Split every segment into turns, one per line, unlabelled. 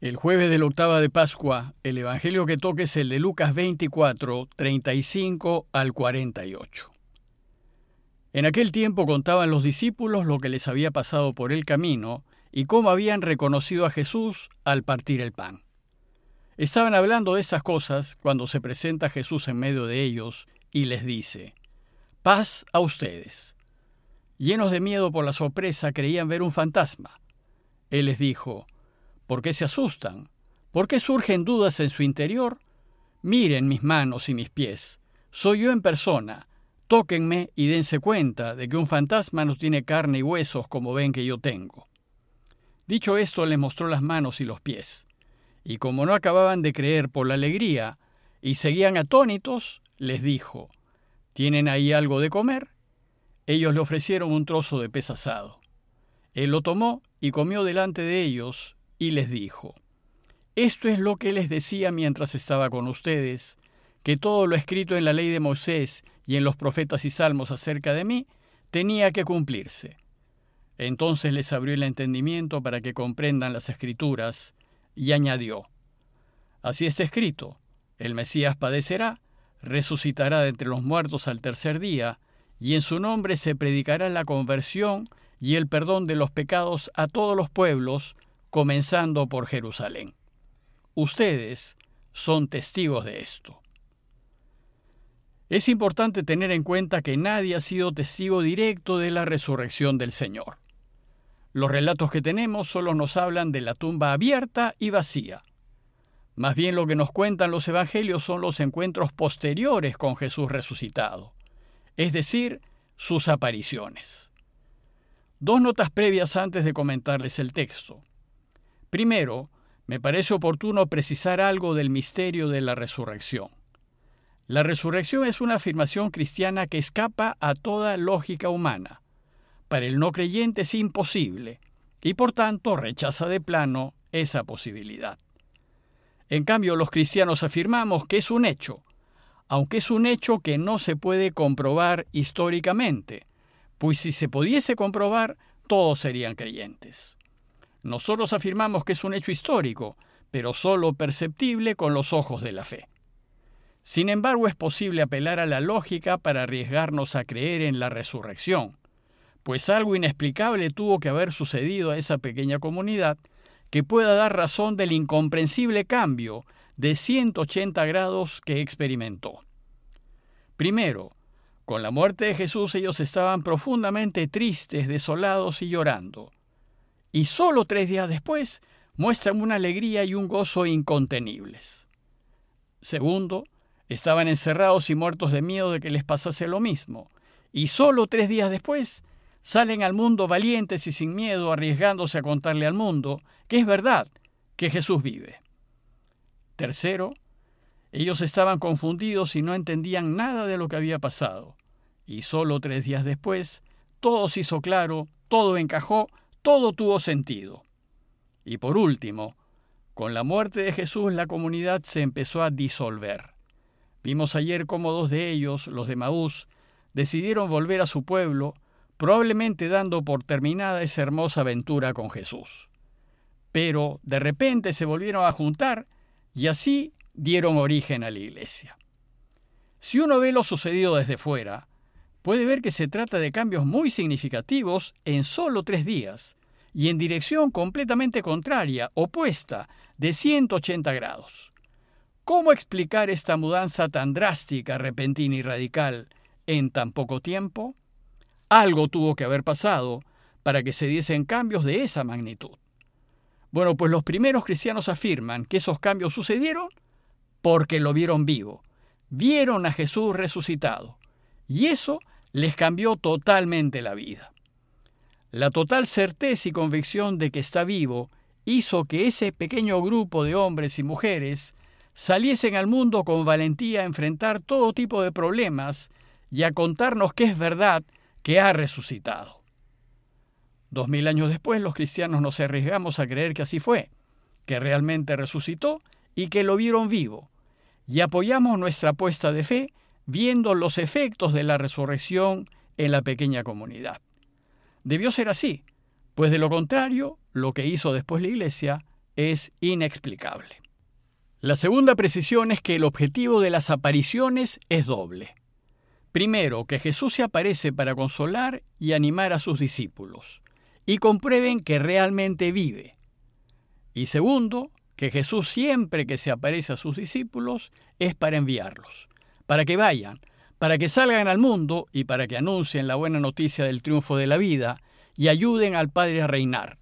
El jueves de la octava de Pascua, el Evangelio que toque es el de Lucas 24, 35 al 48. En aquel tiempo contaban los discípulos lo que les había pasado por el camino y cómo habían reconocido a Jesús al partir el pan. Estaban hablando de esas cosas cuando se presenta Jesús en medio de ellos y les dice, paz a ustedes. Llenos de miedo por la sorpresa, creían ver un fantasma. Él les dijo, ¿Por qué se asustan? ¿Por qué surgen dudas en su interior? Miren mis manos y mis pies. Soy yo en persona. Tóquenme y dense cuenta de que un fantasma no tiene carne y huesos como ven que yo tengo. Dicho esto, les mostró las manos y los pies. Y como no acababan de creer por la alegría y seguían atónitos, les dijo, ¿Tienen ahí algo de comer? Ellos le ofrecieron un trozo de pez asado. Él lo tomó y comió delante de ellos, y les dijo, Esto es lo que les decía mientras estaba con ustedes, que todo lo escrito en la ley de Moisés y en los profetas y salmos acerca de mí tenía que cumplirse. Entonces les abrió el entendimiento para que comprendan las escrituras, y añadió, Así está escrito, el Mesías padecerá, resucitará de entre los muertos al tercer día, y en su nombre se predicará la conversión y el perdón de los pecados a todos los pueblos, comenzando por Jerusalén. Ustedes son testigos de esto. Es importante tener en cuenta que nadie ha sido testigo directo de la resurrección del Señor. Los relatos que tenemos solo nos hablan de la tumba abierta y vacía. Más bien lo que nos cuentan los evangelios son los encuentros posteriores con Jesús resucitado, es decir, sus apariciones. Dos notas previas antes de comentarles el texto. Primero, me parece oportuno precisar algo del misterio de la resurrección. La resurrección es una afirmación cristiana que escapa a toda lógica humana. Para el no creyente es imposible y por tanto rechaza de plano esa posibilidad. En cambio, los cristianos afirmamos que es un hecho, aunque es un hecho que no se puede comprobar históricamente, pues si se pudiese comprobar, todos serían creyentes. Nosotros afirmamos que es un hecho histórico, pero solo perceptible con los ojos de la fe. Sin embargo, es posible apelar a la lógica para arriesgarnos a creer en la resurrección, pues algo inexplicable tuvo que haber sucedido a esa pequeña comunidad que pueda dar razón del incomprensible cambio de 180 grados que experimentó. Primero, con la muerte de Jesús ellos estaban profundamente tristes, desolados y llorando y solo tres días después muestran una alegría y un gozo incontenibles. Segundo, estaban encerrados y muertos de miedo de que les pasase lo mismo, y solo tres días después salen al mundo valientes y sin miedo, arriesgándose a contarle al mundo que es verdad que Jesús vive. Tercero, ellos estaban confundidos y no entendían nada de lo que había pasado, y solo tres días después todo se hizo claro, todo encajó todo tuvo sentido. Y por último, con la muerte de Jesús la comunidad se empezó a disolver. Vimos ayer cómo dos de ellos, los de Maús, decidieron volver a su pueblo, probablemente dando por terminada esa hermosa aventura con Jesús. Pero de repente se volvieron a juntar y así dieron origen a la iglesia. Si uno ve lo sucedido desde fuera, puede ver que se trata de cambios muy significativos en solo tres días y en dirección completamente contraria, opuesta, de 180 grados. ¿Cómo explicar esta mudanza tan drástica, repentina y radical en tan poco tiempo? Algo tuvo que haber pasado para que se diesen cambios de esa magnitud. Bueno, pues los primeros cristianos afirman que esos cambios sucedieron porque lo vieron vivo, vieron a Jesús resucitado. Y eso les cambió totalmente la vida. La total certeza y convicción de que está vivo hizo que ese pequeño grupo de hombres y mujeres saliesen al mundo con valentía a enfrentar todo tipo de problemas y a contarnos que es verdad que ha resucitado. Dos mil años después los cristianos nos arriesgamos a creer que así fue, que realmente resucitó y que lo vieron vivo, y apoyamos nuestra apuesta de fe viendo los efectos de la resurrección en la pequeña comunidad. Debió ser así, pues de lo contrario, lo que hizo después la Iglesia es inexplicable. La segunda precisión es que el objetivo de las apariciones es doble. Primero, que Jesús se aparece para consolar y animar a sus discípulos, y comprueben que realmente vive. Y segundo, que Jesús siempre que se aparece a sus discípulos es para enviarlos, para que vayan, para que salgan al mundo y para que anuncien la buena noticia del triunfo de la vida y ayuden al Padre a reinar.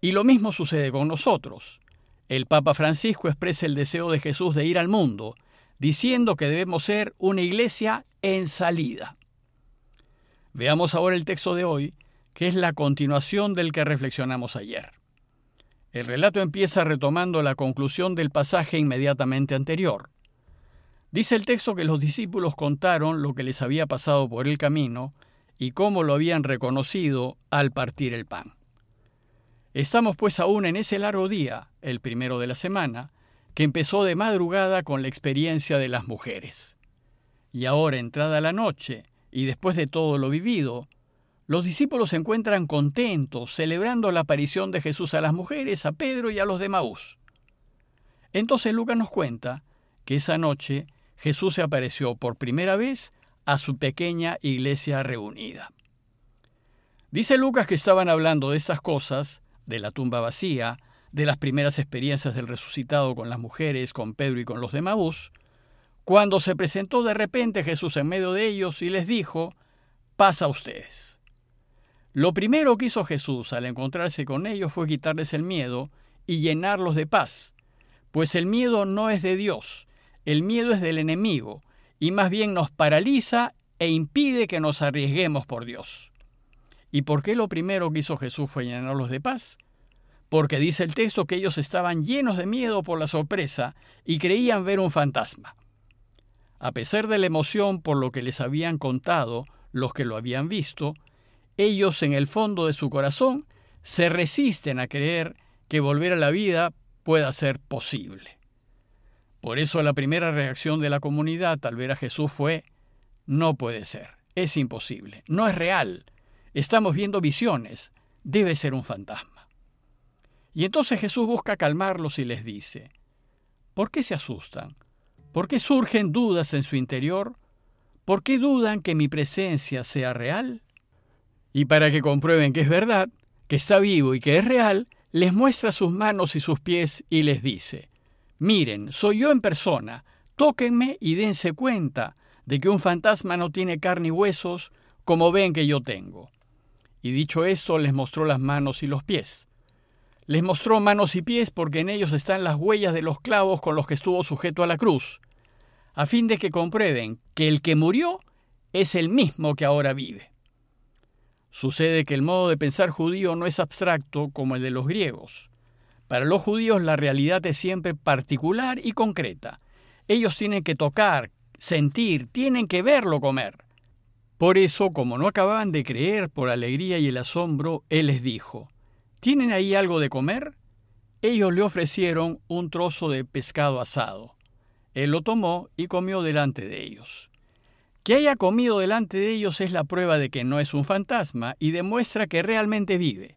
Y lo mismo sucede con nosotros. El Papa Francisco expresa el deseo de Jesús de ir al mundo, diciendo que debemos ser una iglesia en salida. Veamos ahora el texto de hoy, que es la continuación del que reflexionamos ayer. El relato empieza retomando la conclusión del pasaje inmediatamente anterior. Dice el texto que los discípulos contaron lo que les había pasado por el camino y cómo lo habían reconocido al partir el pan. Estamos pues aún en ese largo día, el primero de la semana, que empezó de madrugada con la experiencia de las mujeres. Y ahora, entrada la noche, y después de todo lo vivido, los discípulos se encuentran contentos, celebrando la aparición de Jesús a las mujeres, a Pedro y a los de Maús. Entonces Lucas nos cuenta que esa noche Jesús se apareció por primera vez a su pequeña iglesia reunida. Dice Lucas que estaban hablando de estas cosas, de la tumba vacía, de las primeras experiencias del resucitado con las mujeres, con Pedro y con los de Maús, cuando se presentó de repente Jesús en medio de ellos y les dijo, pasa a ustedes. Lo primero que hizo Jesús al encontrarse con ellos fue quitarles el miedo y llenarlos de paz, pues el miedo no es de Dios, el miedo es del enemigo, y más bien nos paraliza e impide que nos arriesguemos por Dios. ¿Y por qué lo primero que hizo Jesús fue llenarlos de paz? porque dice el texto que ellos estaban llenos de miedo por la sorpresa y creían ver un fantasma. A pesar de la emoción por lo que les habían contado los que lo habían visto, ellos en el fondo de su corazón se resisten a creer que volver a la vida pueda ser posible. Por eso la primera reacción de la comunidad al ver a Jesús fue, no puede ser, es imposible, no es real, estamos viendo visiones, debe ser un fantasma. Y entonces Jesús busca calmarlos y les dice, ¿por qué se asustan? ¿Por qué surgen dudas en su interior? ¿Por qué dudan que mi presencia sea real? Y para que comprueben que es verdad, que está vivo y que es real, les muestra sus manos y sus pies y les dice, miren, soy yo en persona, tóquenme y dense cuenta de que un fantasma no tiene carne y huesos como ven que yo tengo. Y dicho esto, les mostró las manos y los pies. Les mostró manos y pies porque en ellos están las huellas de los clavos con los que estuvo sujeto a la cruz, a fin de que comprueben que el que murió es el mismo que ahora vive. Sucede que el modo de pensar judío no es abstracto como el de los griegos. Para los judíos la realidad es siempre particular y concreta. Ellos tienen que tocar, sentir, tienen que verlo comer. Por eso, como no acababan de creer por alegría y el asombro, Él les dijo, ¿Tienen ahí algo de comer? Ellos le ofrecieron un trozo de pescado asado. Él lo tomó y comió delante de ellos. Que haya comido delante de ellos es la prueba de que no es un fantasma y demuestra que realmente vive.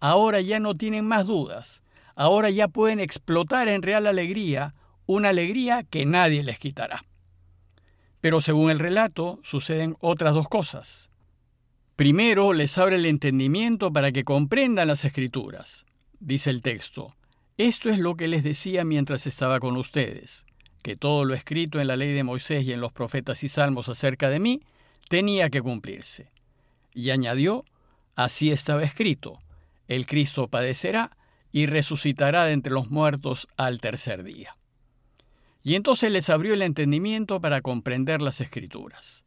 Ahora ya no tienen más dudas. Ahora ya pueden explotar en real alegría, una alegría que nadie les quitará. Pero según el relato, suceden otras dos cosas. Primero les abre el entendimiento para que comprendan las escrituras. Dice el texto, esto es lo que les decía mientras estaba con ustedes, que todo lo escrito en la ley de Moisés y en los profetas y salmos acerca de mí tenía que cumplirse. Y añadió, así estaba escrito, el Cristo padecerá y resucitará de entre los muertos al tercer día. Y entonces les abrió el entendimiento para comprender las escrituras.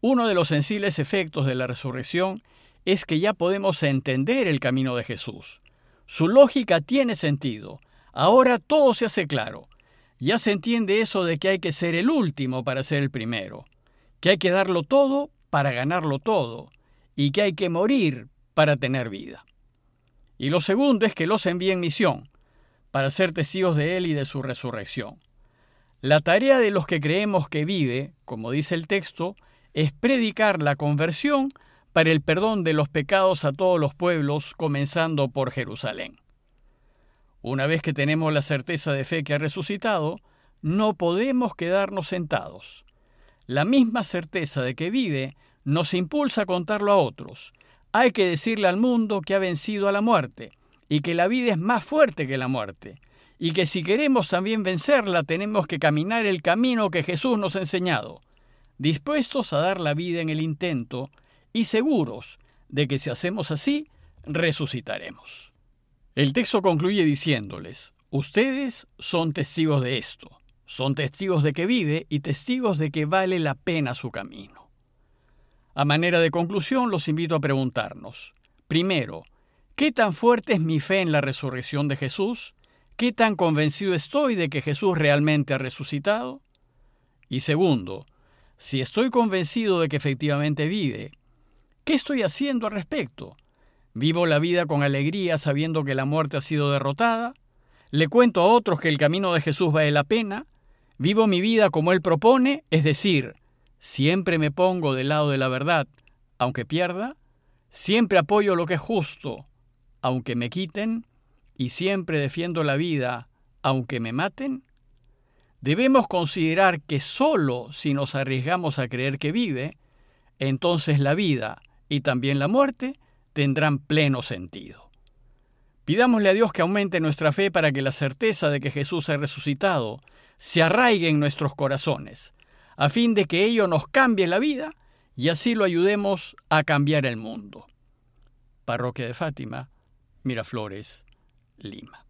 Uno de los sensibles efectos de la resurrección es que ya podemos entender el camino de Jesús. Su lógica tiene sentido. Ahora todo se hace claro. Ya se entiende eso de que hay que ser el último para ser el primero, que hay que darlo todo para ganarlo todo, y que hay que morir para tener vida. Y lo segundo es que los envía en misión, para ser testigos de Él y de su resurrección. La tarea de los que creemos que vive, como dice el texto, es predicar la conversión para el perdón de los pecados a todos los pueblos, comenzando por Jerusalén. Una vez que tenemos la certeza de fe que ha resucitado, no podemos quedarnos sentados. La misma certeza de que vive nos impulsa a contarlo a otros. Hay que decirle al mundo que ha vencido a la muerte y que la vida es más fuerte que la muerte y que si queremos también vencerla tenemos que caminar el camino que Jesús nos ha enseñado, dispuestos a dar la vida en el intento y seguros de que si hacemos así, resucitaremos. El texto concluye diciéndoles, ustedes son testigos de esto, son testigos de que vive y testigos de que vale la pena su camino. A manera de conclusión, los invito a preguntarnos, primero, ¿qué tan fuerte es mi fe en la resurrección de Jesús? ¿Qué tan convencido estoy de que Jesús realmente ha resucitado? Y segundo, si estoy convencido de que efectivamente vive, ¿qué estoy haciendo al respecto? ¿Vivo la vida con alegría sabiendo que la muerte ha sido derrotada? ¿Le cuento a otros que el camino de Jesús vale la pena? ¿Vivo mi vida como Él propone? Es decir, siempre me pongo del lado de la verdad, aunque pierda. Siempre apoyo lo que es justo, aunque me quiten. Y siempre defiendo la vida, aunque me maten. Debemos considerar que sólo si nos arriesgamos a creer que vive, entonces la vida y también la muerte tendrán pleno sentido. Pidámosle a Dios que aumente nuestra fe para que la certeza de que Jesús ha resucitado se arraigue en nuestros corazones, a fin de que ello nos cambie la vida y así lo ayudemos a cambiar el mundo. Parroquia de Fátima, Miraflores, Lima.